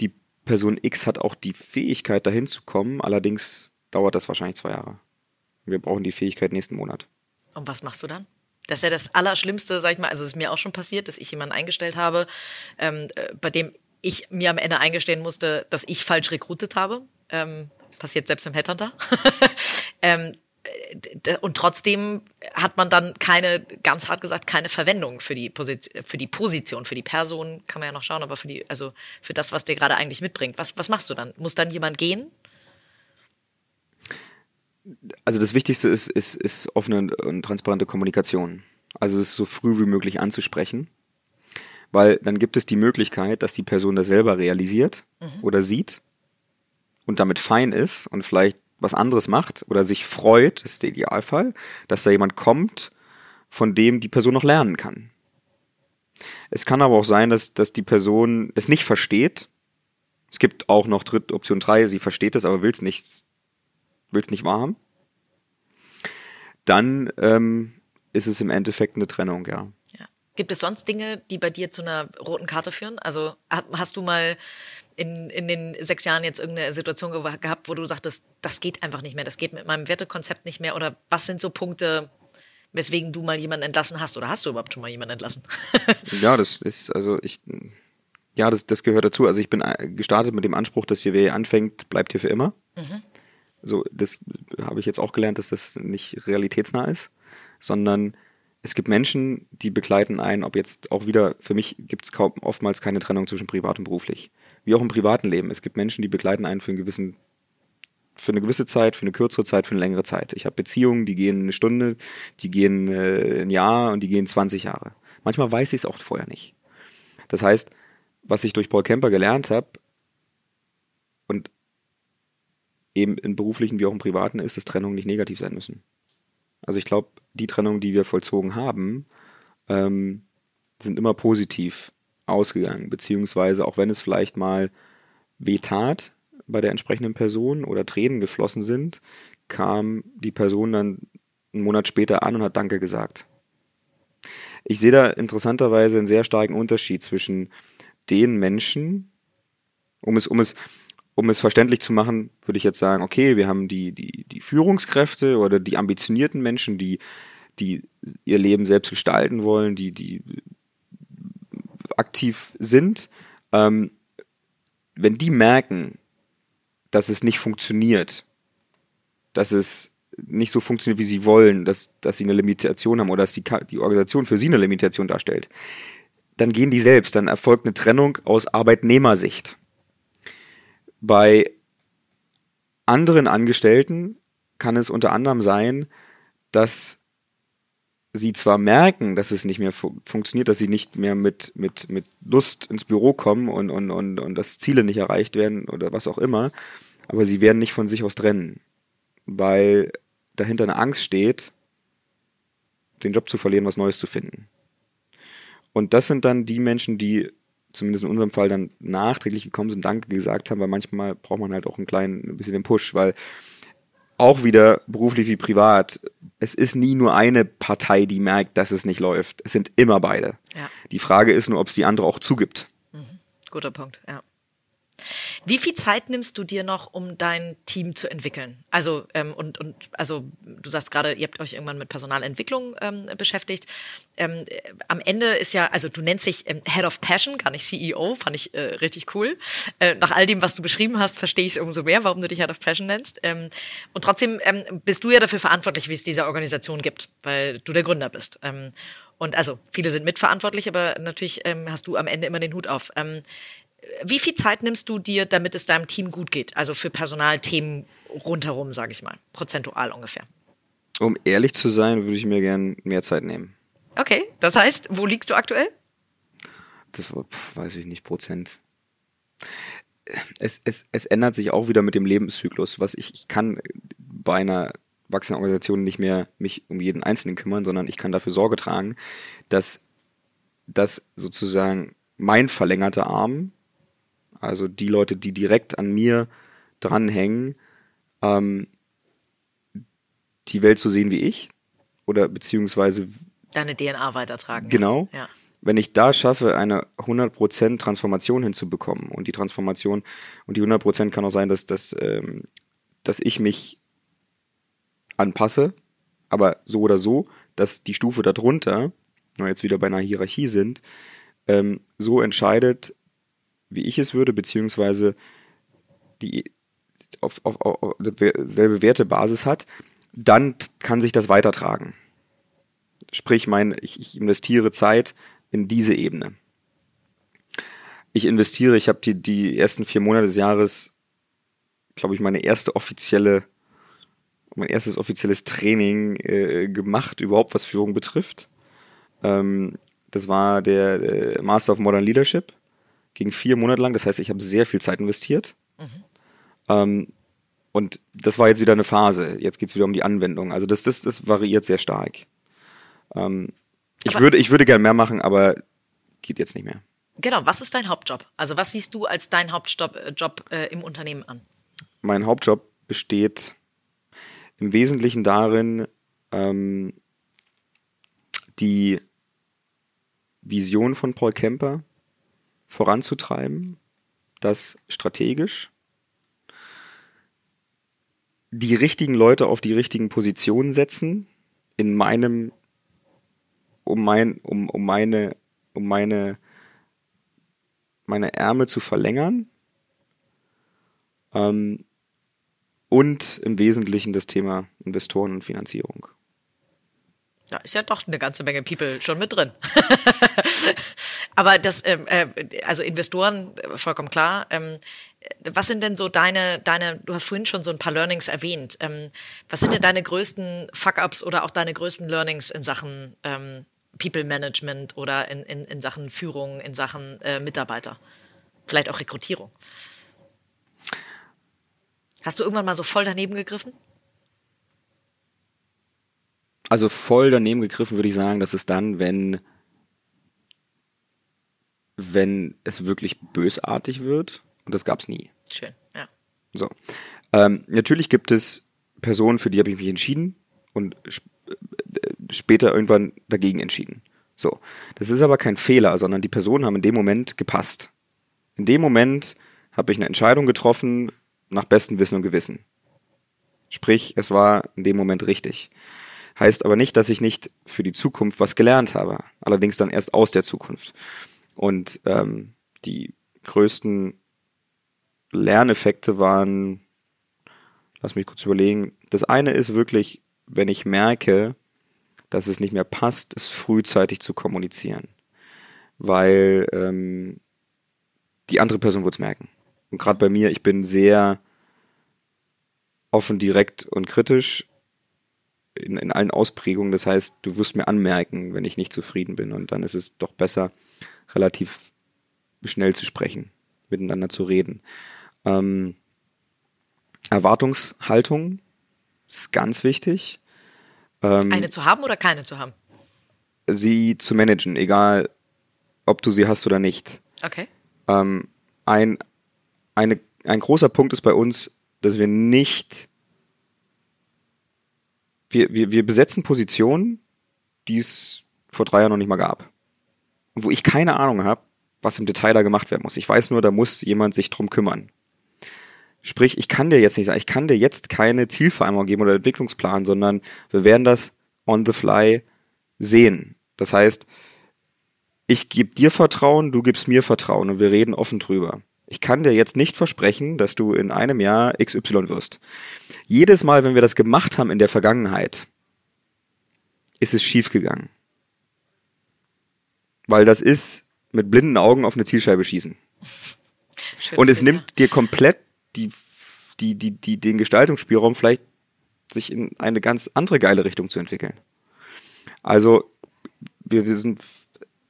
Die Person X hat auch die Fähigkeit, dahin zu kommen, allerdings dauert das wahrscheinlich zwei Jahre. Wir brauchen die Fähigkeit nächsten Monat. Und was machst du dann? Das ist ja das Allerschlimmste, sag ich mal. Also es ist mir auch schon passiert, dass ich jemanden eingestellt habe, ähm, äh, bei dem ich mir am Ende eingestehen musste, dass ich falsch rekrutiert habe. Ähm, passiert selbst im Headhunter. *laughs* ähm, und trotzdem hat man dann keine, ganz hart gesagt, keine Verwendung für die Position, für die Position, für die Person kann man ja noch schauen, aber für die, also für das, was der gerade eigentlich mitbringt. Was, was machst du dann? Muss dann jemand gehen? Also das Wichtigste ist, ist, ist offene und transparente Kommunikation. Also es so früh wie möglich anzusprechen. Weil dann gibt es die Möglichkeit, dass die Person das selber realisiert mhm. oder sieht und damit fein ist und vielleicht was anderes macht oder sich freut, ist der Idealfall, dass da jemand kommt, von dem die Person noch lernen kann. Es kann aber auch sein, dass, dass die Person es nicht versteht. Es gibt auch noch Dritt, Option 3, sie versteht es, aber will es nicht, will's nicht wahrhaben. Dann ähm, ist es im Endeffekt eine Trennung, ja. ja. Gibt es sonst Dinge, die bei dir zu einer roten Karte führen? Also hast du mal in, in den sechs Jahren jetzt irgendeine Situation ge gehabt, wo du sagtest, das geht einfach nicht mehr, das geht mit meinem Wertekonzept nicht mehr? Oder was sind so Punkte, weswegen du mal jemanden entlassen hast? Oder hast du überhaupt schon mal jemanden entlassen? *laughs* ja, das ist, also ich, ja, das, das gehört dazu. Also ich bin äh, gestartet mit dem Anspruch, dass hier wer anfängt, bleibt hier für immer. Mhm. So, das habe ich jetzt auch gelernt, dass das nicht realitätsnah ist, sondern es gibt Menschen, die begleiten einen, ob jetzt auch wieder, für mich gibt es oftmals keine Trennung zwischen privat und beruflich wie auch im privaten Leben. Es gibt Menschen, die begleiten einen für einen gewissen für eine gewisse Zeit, für eine kürzere Zeit, für eine längere Zeit. Ich habe Beziehungen, die gehen eine Stunde, die gehen äh, ein Jahr und die gehen 20 Jahre. Manchmal weiß ich es auch vorher nicht. Das heißt, was ich durch Paul Kemper gelernt habe und eben im beruflichen wie auch im privaten ist, dass Trennungen nicht negativ sein müssen. Also ich glaube, die Trennungen, die wir vollzogen haben, ähm, sind immer positiv ausgegangen, beziehungsweise auch wenn es vielleicht mal wehtat bei der entsprechenden Person oder Tränen geflossen sind, kam die Person dann einen Monat später an und hat Danke gesagt. Ich sehe da interessanterweise einen sehr starken Unterschied zwischen den Menschen, um es, um es, um es verständlich zu machen, würde ich jetzt sagen, okay, wir haben die, die, die Führungskräfte oder die ambitionierten Menschen, die, die ihr Leben selbst gestalten wollen, die, die aktiv sind, ähm, wenn die merken, dass es nicht funktioniert, dass es nicht so funktioniert, wie sie wollen, dass, dass sie eine Limitation haben oder dass die, die Organisation für sie eine Limitation darstellt, dann gehen die selbst, dann erfolgt eine Trennung aus Arbeitnehmersicht. Bei anderen Angestellten kann es unter anderem sein, dass sie zwar merken, dass es nicht mehr fu funktioniert, dass sie nicht mehr mit, mit, mit Lust ins Büro kommen und, und, und, und dass Ziele nicht erreicht werden oder was auch immer, aber sie werden nicht von sich aus trennen, weil dahinter eine Angst steht, den Job zu verlieren, was Neues zu finden. Und das sind dann die Menschen, die zumindest in unserem Fall dann nachträglich gekommen sind, Danke gesagt haben, weil manchmal braucht man halt auch einen kleinen, ein bisschen den Push, weil auch wieder beruflich wie privat, es ist nie nur eine Partei, die merkt, dass es nicht läuft. Es sind immer beide. Ja. Die Frage ist nur, ob es die andere auch zugibt. Mhm. Guter Punkt, ja. Wie viel Zeit nimmst du dir noch, um dein Team zu entwickeln? Also ähm, und und also du sagst gerade, ihr habt euch irgendwann mit Personalentwicklung ähm, beschäftigt. Ähm, äh, am Ende ist ja, also du nennst dich ähm, Head of Passion, gar nicht CEO, fand ich äh, richtig cool. Äh, nach all dem, was du beschrieben hast, verstehe ich umso mehr, warum du dich Head of Passion nennst. Ähm, und trotzdem ähm, bist du ja dafür verantwortlich, wie es diese Organisation gibt, weil du der Gründer bist. Und also viele sind mitverantwortlich, aber natürlich hast du am Ende immer den Hut auf. Wie viel Zeit nimmst du dir, damit es deinem Team gut geht? Also für Personalthemen rundherum, sage ich mal, prozentual ungefähr. Um ehrlich zu sein, würde ich mir gern mehr Zeit nehmen. Okay, das heißt, wo liegst du aktuell? Das weiß ich nicht, Prozent. Es, es, es ändert sich auch wieder mit dem Lebenszyklus. Was ich, ich kann bei einer wachsenden Organisation nicht mehr mich um jeden Einzelnen kümmern, sondern ich kann dafür Sorge tragen, dass, dass sozusagen mein verlängerter Arm also die Leute, die direkt an mir dranhängen, ähm, die Welt so sehen wie ich oder beziehungsweise deine DNA weitertragen. Genau. Ja. Wenn ich da schaffe, eine 100% Transformation hinzubekommen und die Transformation und die 100% kann auch sein, dass, dass, ähm, dass ich mich anpasse, aber so oder so, dass die Stufe darunter, wenn wir jetzt wieder bei einer Hierarchie sind, ähm, so entscheidet, wie ich es würde, beziehungsweise die auf, auf, auf selbe Wertebasis hat, dann kann sich das weitertragen. Sprich, mein, ich, ich investiere Zeit in diese Ebene. Ich investiere, ich habe die, die ersten vier Monate des Jahres, glaube ich, meine erste offizielle, mein erstes offizielles Training äh, gemacht, überhaupt was Führung betrifft. Ähm, das war der äh, Master of Modern Leadership ging vier Monate lang. Das heißt, ich habe sehr viel Zeit investiert. Mhm. Ähm, und das war jetzt wieder eine Phase. Jetzt geht es wieder um die Anwendung. Also das, das, das variiert sehr stark. Ähm, ich, würde, ich würde gerne mehr machen, aber geht jetzt nicht mehr. Genau, was ist dein Hauptjob? Also was siehst du als dein Hauptjob äh, Job, äh, im Unternehmen an? Mein Hauptjob besteht im Wesentlichen darin, ähm, die Vision von Paul Kemper voranzutreiben, das strategisch die richtigen Leute auf die richtigen Positionen setzen, in meinem, um mein, um, um meine, um meine, meine Ärmel zu verlängern, ähm, und im Wesentlichen das Thema Investoren und Finanzierung. Da ist ja doch eine ganze Menge People schon mit drin. *laughs* Aber das, ähm, äh, also Investoren, äh, vollkommen klar. Ähm, was sind denn so deine, deine, du hast vorhin schon so ein paar Learnings erwähnt. Ähm, was sind denn deine größten Fuck-ups oder auch deine größten Learnings in Sachen ähm, People Management oder in, in, in Sachen Führung, in Sachen äh, Mitarbeiter? Vielleicht auch Rekrutierung. Hast du irgendwann mal so voll daneben gegriffen? Also voll daneben gegriffen würde ich sagen, dass es dann, wenn, wenn es wirklich bösartig wird. Und das gab es nie. Schön, ja. So. Ähm, natürlich gibt es Personen, für die habe ich mich entschieden und sp äh, später irgendwann dagegen entschieden. So. Das ist aber kein Fehler, sondern die Personen haben in dem Moment gepasst. In dem Moment habe ich eine Entscheidung getroffen nach bestem Wissen und Gewissen. Sprich, es war in dem Moment richtig. Heißt aber nicht, dass ich nicht für die Zukunft was gelernt habe. Allerdings dann erst aus der Zukunft. Und ähm, die größten Lerneffekte waren, lass mich kurz überlegen. Das eine ist wirklich, wenn ich merke, dass es nicht mehr passt, es frühzeitig zu kommunizieren. Weil ähm, die andere Person wird es merken. Und gerade bei mir, ich bin sehr offen, direkt und kritisch in, in allen Ausprägungen. Das heißt, du wirst mir anmerken, wenn ich nicht zufrieden bin. Und dann ist es doch besser, relativ schnell zu sprechen, miteinander zu reden. Ähm, Erwartungshaltung ist ganz wichtig. Ähm, Eine zu haben oder keine zu haben? Sie zu managen, egal ob du sie hast oder nicht. Okay. Ähm, ein, eine, ein großer Punkt ist bei uns, dass wir nicht wir, wir, wir besetzen Positionen, die es vor drei Jahren noch nicht mal gab. Und wo ich keine Ahnung habe, was im Detail da gemacht werden muss. Ich weiß nur, da muss jemand sich drum kümmern. Sprich, ich kann dir jetzt nicht sagen, ich kann dir jetzt keine Zielvereinbarung geben oder Entwicklungsplan, sondern wir werden das on the fly sehen. Das heißt, ich gebe dir Vertrauen, du gibst mir Vertrauen und wir reden offen drüber. Ich kann dir jetzt nicht versprechen, dass du in einem Jahr XY wirst. Jedes Mal, wenn wir das gemacht haben in der Vergangenheit, ist es schiefgegangen. Weil das ist mit blinden Augen auf eine Zielscheibe schießen. *laughs* Schön und es nimmt dir komplett die, die, die, die, den Gestaltungsspielraum, vielleicht sich in eine ganz andere geile Richtung zu entwickeln. Also, wir, wir sind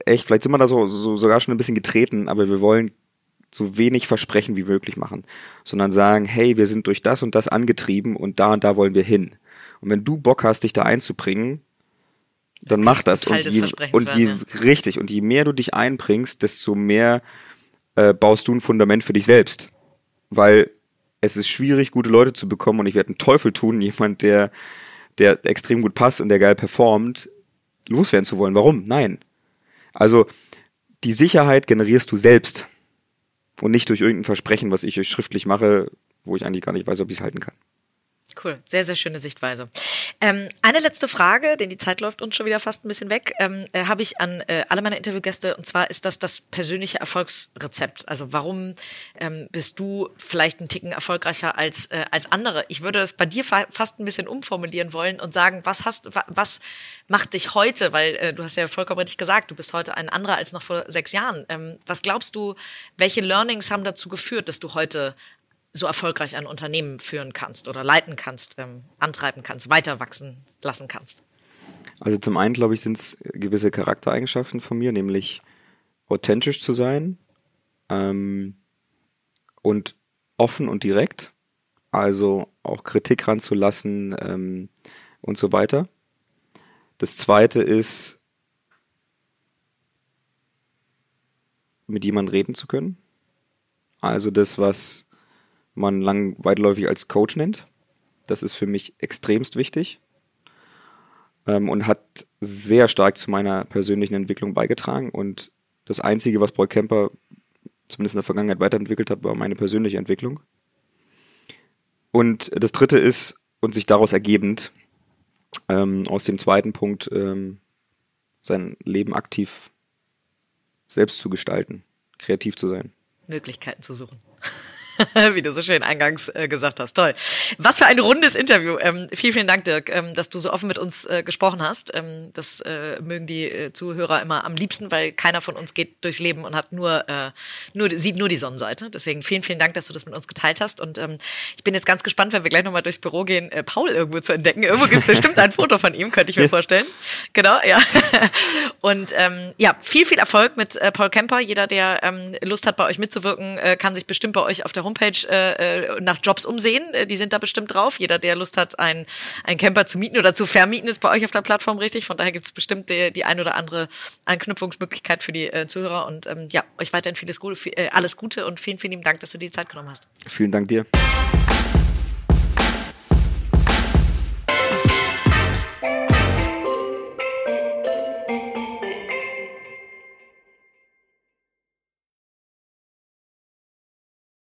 echt, vielleicht sind wir da so, so sogar schon ein bisschen getreten, aber wir wollen so wenig Versprechen wie möglich machen, sondern sagen, hey, wir sind durch das und das angetrieben und da und da wollen wir hin. Und wenn du Bock hast, dich da einzubringen, dann mach das. Und je, und je werden, ja. richtig, und je mehr du dich einbringst, desto mehr äh, baust du ein Fundament für dich selbst. Weil es ist schwierig, gute Leute zu bekommen und ich werde einen Teufel tun, *laughs* jemand, der, der extrem gut passt und der geil performt, loswerden zu wollen. Warum? Nein. Also, die Sicherheit generierst du selbst und nicht durch irgendein Versprechen, was ich euch schriftlich mache, wo ich eigentlich gar nicht weiß, ob ich es halten kann. Cool, sehr, sehr schöne Sichtweise. Ähm, eine letzte Frage, denn die Zeit läuft uns schon wieder fast ein bisschen weg, ähm, äh, habe ich an äh, alle meine Interviewgäste und zwar ist das das persönliche Erfolgsrezept. Also warum ähm, bist du vielleicht einen Ticken erfolgreicher als, äh, als andere? Ich würde es bei dir fa fast ein bisschen umformulieren wollen und sagen, was hast, wa was macht dich heute, weil äh, du hast ja vollkommen richtig gesagt, du bist heute ein anderer als noch vor sechs Jahren. Ähm, was glaubst du, welche Learnings haben dazu geführt, dass du heute so erfolgreich ein Unternehmen führen kannst oder leiten kannst, ähm, antreiben kannst, weiter wachsen lassen kannst? Also zum einen, glaube ich, sind es gewisse Charaktereigenschaften von mir, nämlich authentisch zu sein ähm, und offen und direkt, also auch Kritik ranzulassen ähm, und so weiter. Das zweite ist, mit jemandem reden zu können. Also das, was man lang weitläufig als Coach nennt. Das ist für mich extremst wichtig ähm, und hat sehr stark zu meiner persönlichen Entwicklung beigetragen. Und das Einzige, was Paul Kemper zumindest in der Vergangenheit weiterentwickelt hat, war meine persönliche Entwicklung. Und das Dritte ist, und sich daraus ergebend, ähm, aus dem zweiten Punkt, ähm, sein Leben aktiv selbst zu gestalten, kreativ zu sein. Möglichkeiten zu suchen. *laughs* Wie du so schön eingangs äh, gesagt hast. Toll. Was für ein rundes Interview. Ähm, vielen, vielen Dank, Dirk, ähm, dass du so offen mit uns äh, gesprochen hast. Ähm, das äh, mögen die äh, Zuhörer immer am liebsten, weil keiner von uns geht durchs Leben und hat nur, äh, nur sieht nur die Sonnenseite. Deswegen vielen, vielen Dank, dass du das mit uns geteilt hast. Und ähm, ich bin jetzt ganz gespannt, wenn wir gleich nochmal durchs Büro gehen, äh, Paul irgendwo zu entdecken. Irgendwo gibt es bestimmt ein Foto von ihm, könnte ich mir vorstellen. Genau, ja. *laughs* Und ähm, ja, viel, viel Erfolg mit Paul Kemper. Jeder, der ähm, Lust hat, bei euch mitzuwirken, kann sich bestimmt bei euch auf der Homepage äh, äh, nach Jobs umsehen. Äh, die sind da bestimmt drauf. Jeder, der Lust hat, einen, einen Camper zu mieten oder zu vermieten, ist bei euch auf der Plattform richtig. Von daher gibt es bestimmt die, die ein oder andere Anknüpfungsmöglichkeit für die äh, Zuhörer. Und ähm, ja, euch weiterhin vieles Gute, viel, äh, alles Gute und vielen, vielen Dank, dass du dir die Zeit genommen hast. Vielen Dank dir.